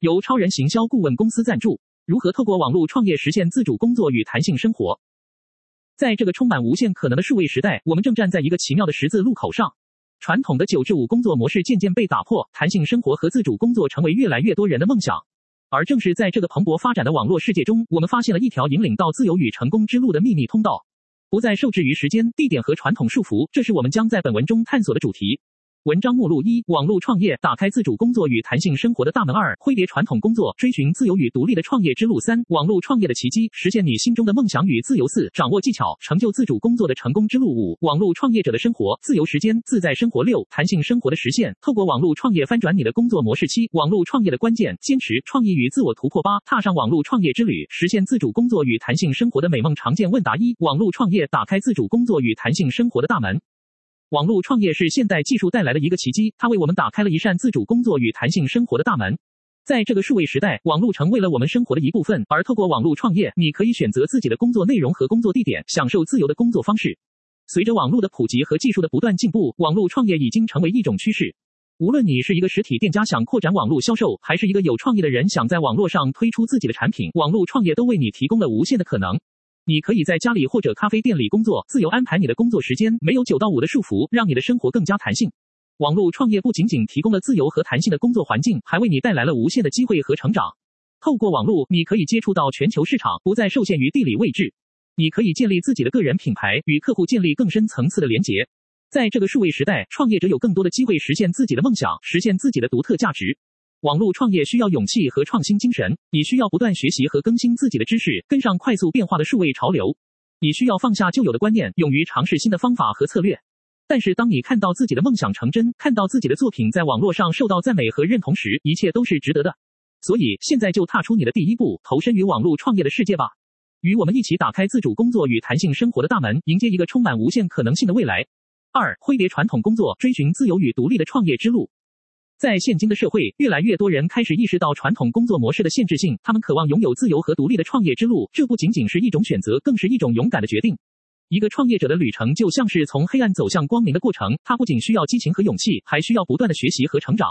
由超人行销顾问公司赞助。如何透过网络创业实现自主工作与弹性生活？在这个充满无限可能的数位时代，我们正站在一个奇妙的十字路口上。传统的九至五工作模式渐渐被打破，弹性生活和自主工作成为越来越多人的梦想。而正是在这个蓬勃发展的网络世界中，我们发现了一条引领到自由与成功之路的秘密通道，不再受制于时间、地点和传统束缚。这是我们将在本文中探索的主题。文章目录：一、网络创业打开自主工作与弹性生活的大门；二、挥别传统工作，追寻自由与独立的创业之路；三、网络创业的奇迹，实现你心中的梦想与自由；四、掌握技巧，成就自主工作的成功之路；五、网络创业者的生活，自由时间，自在生活；六、弹性生活的实现，透过网络创业翻转你的工作模式；七、网络创业的关键，坚持、创意与自我突破；八、踏上网络创业之旅，实现自主工作与弹性生活的美梦。常见问答一：网络创业打开自主工作与弹性生活的大门。网络创业是现代技术带来的一个奇迹，它为我们打开了一扇自主工作与弹性生活的大门。在这个数位时代，网络成为了我们生活的一部分，而透过网络创业，你可以选择自己的工作内容和工作地点，享受自由的工作方式。随着网络的普及和技术的不断进步，网络创业已经成为一种趋势。无论你是一个实体店家想扩展网络销售，还是一个有创意的人想在网络上推出自己的产品，网络创业都为你提供了无限的可能。你可以在家里或者咖啡店里工作，自由安排你的工作时间，没有九到五的束缚，让你的生活更加弹性。网络创业不仅仅提供了自由和弹性的工作环境，还为你带来了无限的机会和成长。透过网络，你可以接触到全球市场，不再受限于地理位置。你可以建立自己的个人品牌，与客户建立更深层次的连结。在这个数位时代，创业者有更多的机会实现自己的梦想，实现自己的独特价值。网络创业需要勇气和创新精神，你需要不断学习和更新自己的知识，跟上快速变化的数位潮流。你需要放下旧有的观念，勇于尝试新的方法和策略。但是，当你看到自己的梦想成真，看到自己的作品在网络上受到赞美和认同时，一切都是值得的。所以，现在就踏出你的第一步，投身于网络创业的世界吧。与我们一起打开自主工作与弹性生活的大门，迎接一个充满无限可能性的未来。二、挥别传统工作，追寻自由与独立的创业之路。在现今的社会，越来越多人开始意识到传统工作模式的限制性，他们渴望拥有自由和独立的创业之路。这不仅仅是一种选择，更是一种勇敢的决定。一个创业者的旅程就像是从黑暗走向光明的过程，它不仅需要激情和勇气，还需要不断的学习和成长。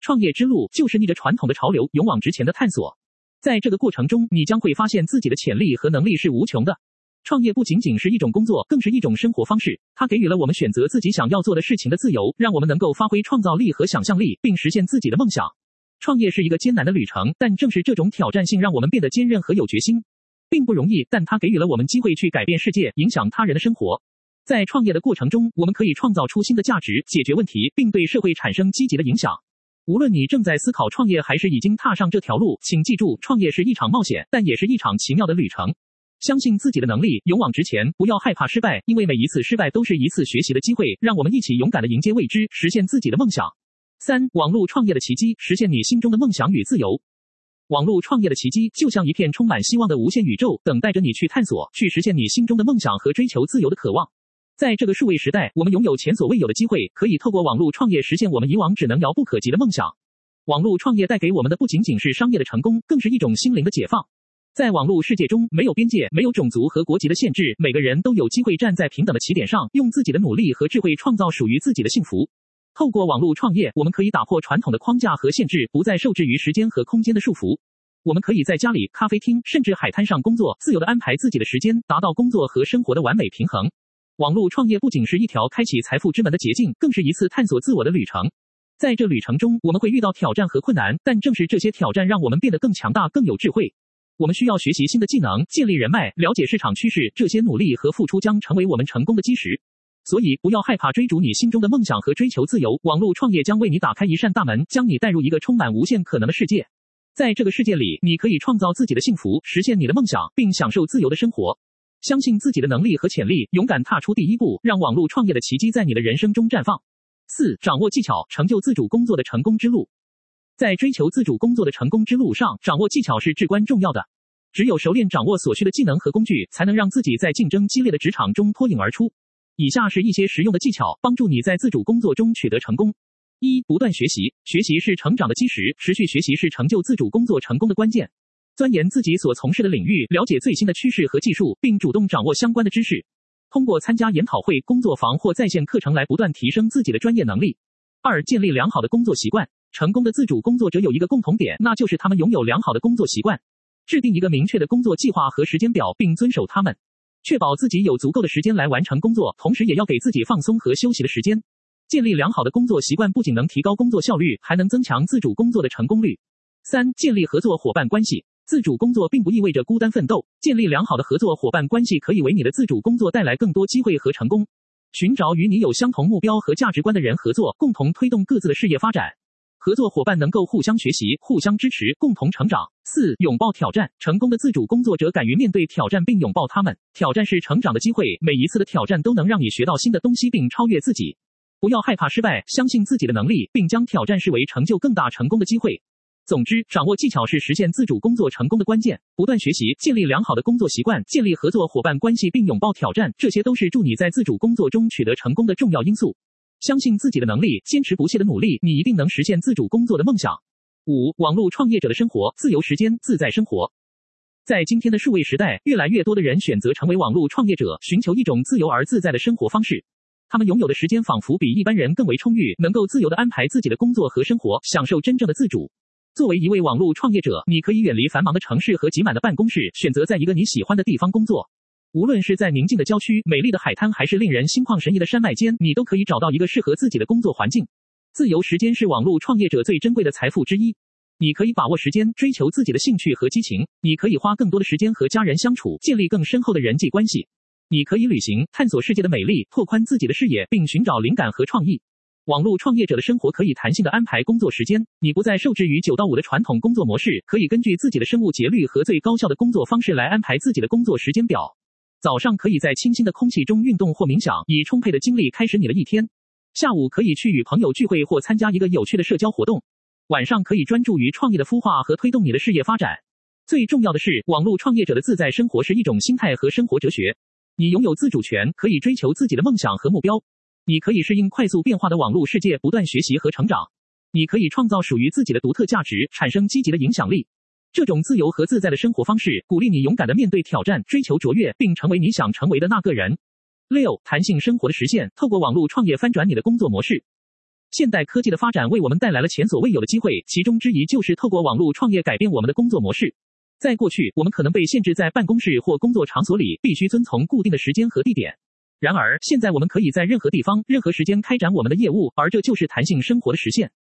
创业之路就是逆着传统的潮流，勇往直前的探索。在这个过程中，你将会发现自己的潜力和能力是无穷的。创业不仅仅是一种工作，更是一种生活方式。它给予了我们选择自己想要做的事情的自由，让我们能够发挥创造力和想象力，并实现自己的梦想。创业是一个艰难的旅程，但正是这种挑战性让我们变得坚韧和有决心。并不容易，但它给予了我们机会去改变世界，影响他人的生活。在创业的过程中，我们可以创造出新的价值，解决问题，并对社会产生积极的影响。无论你正在思考创业，还是已经踏上这条路，请记住，创业是一场冒险，但也是一场奇妙的旅程。相信自己的能力，勇往直前，不要害怕失败，因为每一次失败都是一次学习的机会。让我们一起勇敢地迎接未知，实现自己的梦想。三、网络创业的奇迹，实现你心中的梦想与自由。网络创业的奇迹就像一片充满希望的无限宇宙，等待着你去探索，去实现你心中的梦想和追求自由的渴望。在这个数位时代，我们拥有前所未有的机会，可以透过网络创业实现我们以往只能遥不可及的梦想。网络创业带给我们的不仅仅是商业的成功，更是一种心灵的解放。在网络世界中，没有边界，没有种族和国籍的限制，每个人都有机会站在平等的起点上，用自己的努力和智慧创造属于自己的幸福。透过网络创业，我们可以打破传统的框架和限制，不再受制于时间和空间的束缚。我们可以在家里、咖啡厅，甚至海滩上工作，自由地安排自己的时间，达到工作和生活的完美平衡。网络创业不仅是一条开启财富之门的捷径，更是一次探索自我的旅程。在这旅程中，我们会遇到挑战和困难，但正是这些挑战让我们变得更强大、更有智慧。我们需要学习新的技能，建立人脉，了解市场趋势。这些努力和付出将成为我们成功的基石。所以，不要害怕追逐你心中的梦想和追求自由。网络创业将为你打开一扇大门，将你带入一个充满无限可能的世界。在这个世界里，你可以创造自己的幸福，实现你的梦想，并享受自由的生活。相信自己的能力和潜力，勇敢踏出第一步，让网络创业的奇迹在你的人生中绽放。四、掌握技巧，成就自主工作的成功之路。在追求自主工作的成功之路上，掌握技巧是至关重要的。只有熟练掌握所需的技能和工具，才能让自己在竞争激烈的职场中脱颖而出。以下是一些实用的技巧，帮助你在自主工作中取得成功。一、不断学习，学习是成长的基石，持续学习是成就自主工作成功的关键。钻研自己所从事的领域，了解最新的趋势和技术，并主动掌握相关的知识。通过参加研讨会、工作坊或在线课程来不断提升自己的专业能力。二、建立良好的工作习惯。成功的自主工作者有一个共同点，那就是他们拥有良好的工作习惯，制定一个明确的工作计划和时间表，并遵守他们，确保自己有足够的时间来完成工作，同时也要给自己放松和休息的时间。建立良好的工作习惯不仅能提高工作效率，还能增强自主工作的成功率。三、建立合作伙伴关系。自主工作并不意味着孤单奋斗，建立良好的合作伙伴关系可以为你的自主工作带来更多机会和成功。寻找与你有相同目标和价值观的人合作，共同推动各自的事业发展。合作伙伴能够互相学习、互相支持、共同成长。四、拥抱挑战。成功的自主工作者敢于面对挑战并拥抱他们。挑战是成长的机会，每一次的挑战都能让你学到新的东西并超越自己。不要害怕失败，相信自己的能力，并将挑战视为成就更大成功的机会。总之，掌握技巧是实现自主工作成功的关键。不断学习，建立良好的工作习惯，建立合作伙伴关系，并拥抱挑战，这些都是助你在自主工作中取得成功的重要因素。相信自己的能力，坚持不懈的努力，你一定能实现自主工作的梦想。五、网络创业者的生活，自由时间，自在生活。在今天的数位时代，越来越多的人选择成为网络创业者，寻求一种自由而自在的生活方式。他们拥有的时间仿佛比一般人更为充裕，能够自由地安排自己的工作和生活，享受真正的自主。作为一位网络创业者，你可以远离繁忙的城市和挤满的办公室，选择在一个你喜欢的地方工作。无论是在宁静的郊区、美丽的海滩，还是令人心旷神怡的山脉间，你都可以找到一个适合自己的工作环境。自由时间是网络创业者最珍贵的财富之一。你可以把握时间，追求自己的兴趣和激情。你可以花更多的时间和家人相处，建立更深厚的人际关系。你可以旅行，探索世界的美丽，拓宽自己的视野，并寻找灵感和创意。网络创业者的生活可以弹性的安排工作时间，你不再受制于九到五的传统工作模式，可以根据自己的生物节律和最高效的工作方式来安排自己的工作时间表。早上可以在清新的空气中运动或冥想，以充沛的精力开始你的一天。下午可以去与朋友聚会或参加一个有趣的社交活动。晚上可以专注于创意的孵化和推动你的事业发展。最重要的是，网络创业者的自在生活是一种心态和生活哲学。你拥有自主权，可以追求自己的梦想和目标。你可以适应快速变化的网络世界，不断学习和成长。你可以创造属于自己的独特价值，产生积极的影响力。这种自由和自在的生活方式，鼓励你勇敢地面对挑战，追求卓越，并成为你想成为的那个人。六、弹性生活的实现，透过网络创业翻转你的工作模式。现代科技的发展为我们带来了前所未有的机会，其中之一就是透过网络创业改变我们的工作模式。在过去，我们可能被限制在办公室或工作场所里，必须遵从固定的时间和地点。然而，现在我们可以在任何地方、任何时间开展我们的业务，而这就是弹性生活的实现。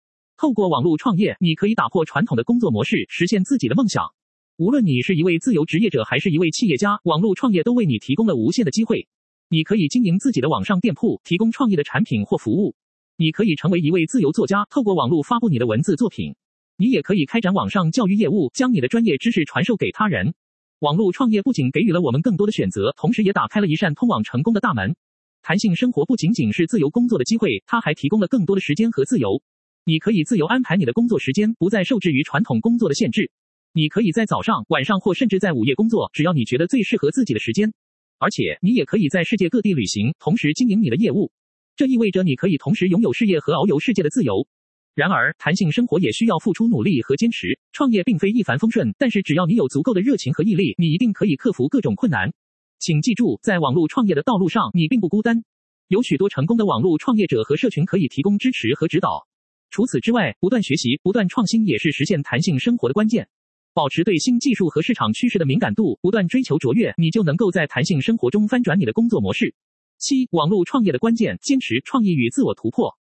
透过网络创业，你可以打破传统的工作模式，实现自己的梦想。无论你是一位自由职业者还是一位企业家，网络创业都为你提供了无限的机会。你可以经营自己的网上店铺，提供创意的产品或服务。你可以成为一位自由作家，透过网络发布你的文字作品。你也可以开展网上教育业务，将你的专业知识传授给他人。网络创业不仅给予了我们更多的选择，同时也打开了一扇通往成功的大门。弹性生活不仅仅是自由工作的机会，它还提供了更多的时间和自由。你可以自由安排你的工作时间，不再受制于传统工作的限制。你可以在早上、晚上或甚至在午夜工作，只要你觉得最适合自己的时间。而且，你也可以在世界各地旅行，同时经营你的业务。这意味着你可以同时拥有事业和遨游世界的自由。然而，弹性生活也需要付出努力和坚持。创业并非一帆风顺，但是只要你有足够的热情和毅力，你一定可以克服各种困难。请记住，在网络创业的道路上，你并不孤单。有许多成功的网络创业者和社群可以提供支持和指导。除此之外，不断学习、不断创新也是实现弹性生活的关键。保持对新技术和市场趋势的敏感度，不断追求卓越，你就能够在弹性生活中翻转你的工作模式。七、网络创业的关键：坚持、创意与自我突破。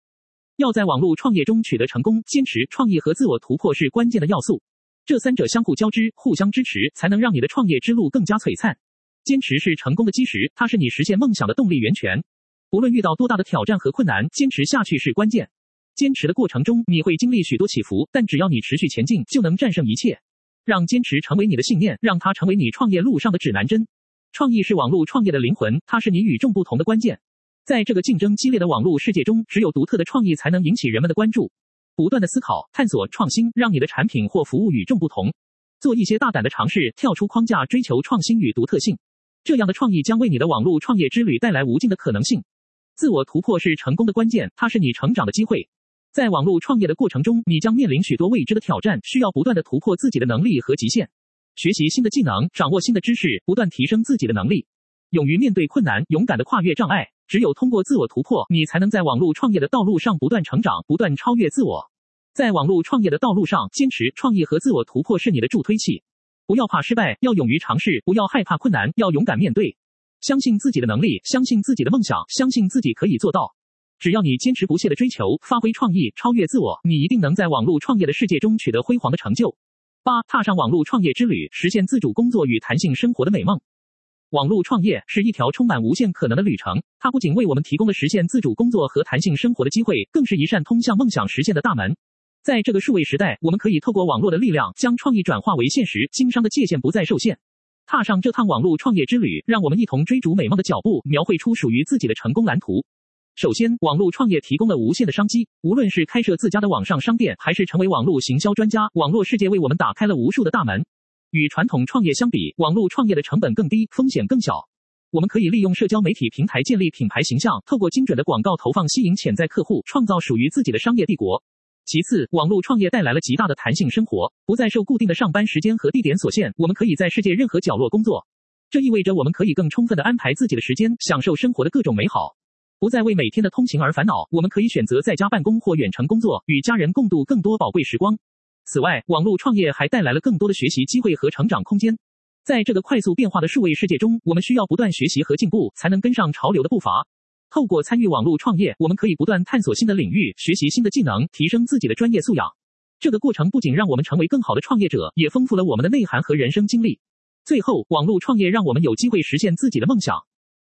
要在网络创业中取得成功，坚持、创意和自我突破是关键的要素。这三者相互交织，互相支持，才能让你的创业之路更加璀璨。坚持是成功的基石，它是你实现梦想的动力源泉。无论遇到多大的挑战和困难，坚持下去是关键。坚持的过程中，你会经历许多起伏，但只要你持续前进，就能战胜一切。让坚持成为你的信念，让它成为你创业路上的指南针。创意是网络创业的灵魂，它是你与众不同的关键。在这个竞争激烈的网络世界中，只有独特的创意才能引起人们的关注。不断的思考、探索、创新，让你的产品或服务与众不同。做一些大胆的尝试，跳出框架，追求创新与独特性。这样的创意将为你的网络创业之旅带来无尽的可能性。自我突破是成功的关键，它是你成长的机会。在网络创业的过程中，你将面临许多未知的挑战，需要不断的突破自己的能力和极限，学习新的技能，掌握新的知识，不断提升自己的能力。勇于面对困难，勇敢的跨越障碍。只有通过自我突破，你才能在网络创业的道路上不断成长，不断超越自我。在网络创业的道路上，坚持创意和自我突破是你的助推器。不要怕失败，要勇于尝试；不要害怕困难，要勇敢面对。相信自己的能力，相信自己的梦想，相信自己可以做到。只要你坚持不懈的追求，发挥创意，超越自我，你一定能在网络创业的世界中取得辉煌的成就。八，踏上网络创业之旅，实现自主工作与弹性生活的美梦。网络创业是一条充满无限可能的旅程，它不仅为我们提供了实现自主工作和弹性生活的机会，更是一扇通向梦想实现的大门。在这个数位时代，我们可以透过网络的力量，将创意转化为现实，经商的界限不再受限。踏上这趟网络创业之旅，让我们一同追逐美梦的脚步，描绘出属于自己的成功蓝图。首先，网络创业提供了无限的商机，无论是开设自家的网上商店，还是成为网络行销专家，网络世界为我们打开了无数的大门。与传统创业相比，网络创业的成本更低，风险更小。我们可以利用社交媒体平台建立品牌形象，透过精准的广告投放吸引潜在客户，创造属于自己的商业帝国。其次，网络创业带来了极大的弹性生活，不再受固定的上班时间和地点所限，我们可以在世界任何角落工作。这意味着我们可以更充分的安排自己的时间，享受生活的各种美好，不再为每天的通勤而烦恼。我们可以选择在家办公或远程工作，与家人共度更多宝贵时光。此外，网络创业还带来了更多的学习机会和成长空间。在这个快速变化的数位世界中，我们需要不断学习和进步，才能跟上潮流的步伐。透过参与网络创业，我们可以不断探索新的领域，学习新的技能，提升自己的专业素养。这个过程不仅让我们成为更好的创业者，也丰富了我们的内涵和人生经历。最后，网络创业让我们有机会实现自己的梦想，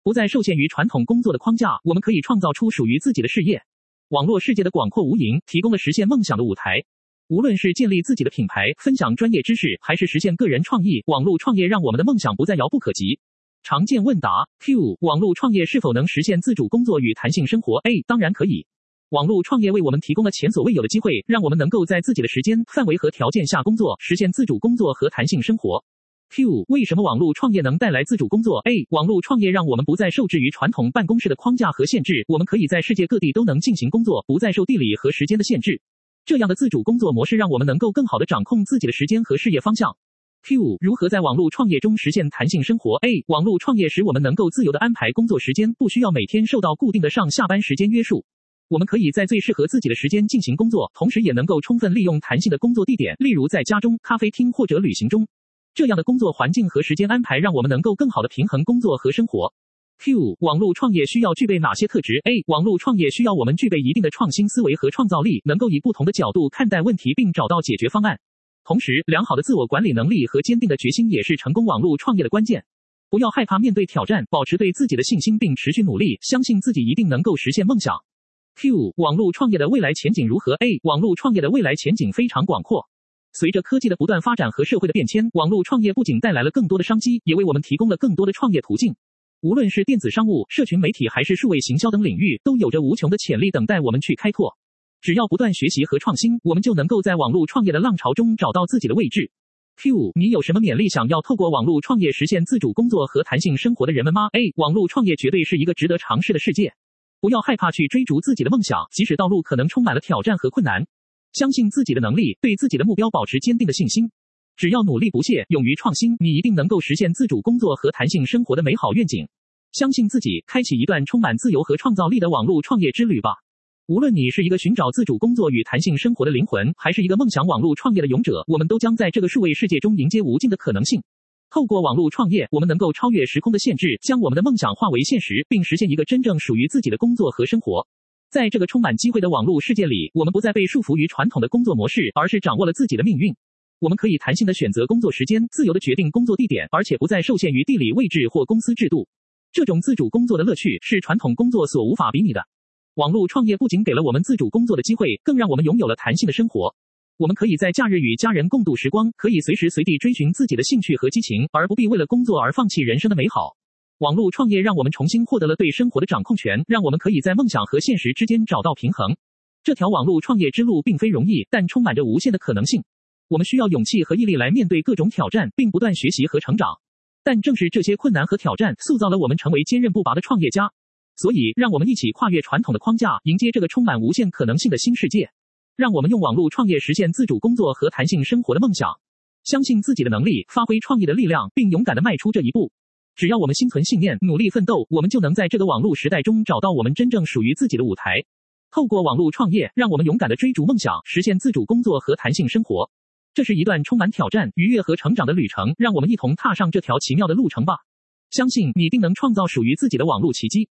不再受限于传统工作的框架，我们可以创造出属于自己的事业。网络世界的广阔无垠，提供了实现梦想的舞台。无论是建立自己的品牌，分享专业知识，还是实现个人创意，网络创业让我们的梦想不再遥不可及。常见问答：Q. 网络创业是否能实现自主工作与弹性生活？A. 当然可以。网络创业为我们提供了前所未有的机会，让我们能够在自己的时间范围和条件下工作，实现自主工作和弹性生活。Q. 为什么网络创业能带来自主工作？A. 网络创业让我们不再受制于传统办公室的框架和限制，我们可以在世界各地都能进行工作，不再受地理和时间的限制。这样的自主工作模式让我们能够更好地掌控自己的时间和事业方向。Q 如何在网络创业中实现弹性生活？A 网络创业使我们能够自由地安排工作时间，不需要每天受到固定的上下班时间约束。我们可以在最适合自己的时间进行工作，同时也能够充分利用弹性的工作地点，例如在家中、咖啡厅或者旅行中。这样的工作环境和时间安排让我们能够更好地平衡工作和生活。Q 网络创业需要具备哪些特质？A 网络创业需要我们具备一定的创新思维和创造力，能够以不同的角度看待问题并找到解决方案。同时，良好的自我管理能力和坚定的决心也是成功网络创业的关键。不要害怕面对挑战，保持对自己的信心，并持续努力，相信自己一定能够实现梦想。Q 网络创业的未来前景如何？A 网络创业的未来前景非常广阔。随着科技的不断发展和社会的变迁，网络创业不仅带来了更多的商机，也为我们提供了更多的创业途径。无论是电子商务、社群媒体，还是数位行销等领域，都有着无穷的潜力等待我们去开拓。只要不断学习和创新，我们就能够在网络创业的浪潮中找到自己的位置。Q，你有什么勉励想要透过网络创业实现自主工作和弹性生活的人们吗？A，网络创业绝对是一个值得尝试的世界。不要害怕去追逐自己的梦想，即使道路可能充满了挑战和困难。相信自己的能力，对自己的目标保持坚定的信心。只要努力不懈，勇于创新，你一定能够实现自主工作和弹性生活的美好愿景。相信自己，开启一段充满自由和创造力的网络创业之旅吧。无论你是一个寻找自主工作与弹性生活的灵魂，还是一个梦想网络创业的勇者，我们都将在这个数位世界中迎接无尽的可能性。透过网络创业，我们能够超越时空的限制，将我们的梦想化为现实，并实现一个真正属于自己的工作和生活。在这个充满机会的网络世界里，我们不再被束缚于传统的工作模式，而是掌握了自己的命运。我们可以弹性地选择工作时间，自由地决定工作地点，而且不再受限于地理位置或公司制度。这种自主工作的乐趣是传统工作所无法比拟的。网络创业不仅给了我们自主工作的机会，更让我们拥有了弹性的生活。我们可以在假日与家人共度时光，可以随时随地追寻自己的兴趣和激情，而不必为了工作而放弃人生的美好。网络创业让我们重新获得了对生活的掌控权，让我们可以在梦想和现实之间找到平衡。这条网络创业之路并非容易，但充满着无限的可能性。我们需要勇气和毅力来面对各种挑战，并不断学习和成长。但正是这些困难和挑战，塑造了我们成为坚韧不拔的创业家。所以，让我们一起跨越传统的框架，迎接这个充满无限可能性的新世界。让我们用网络创业实现自主工作和弹性生活的梦想。相信自己的能力，发挥创意的力量，并勇敢地迈出这一步。只要我们心存信念，努力奋斗，我们就能在这个网络时代中找到我们真正属于自己的舞台。透过网络创业，让我们勇敢地追逐梦想，实现自主工作和弹性生活。这是一段充满挑战、愉悦和成长的旅程，让我们一同踏上这条奇妙的路程吧。相信你定能创造属于自己的网络奇迹。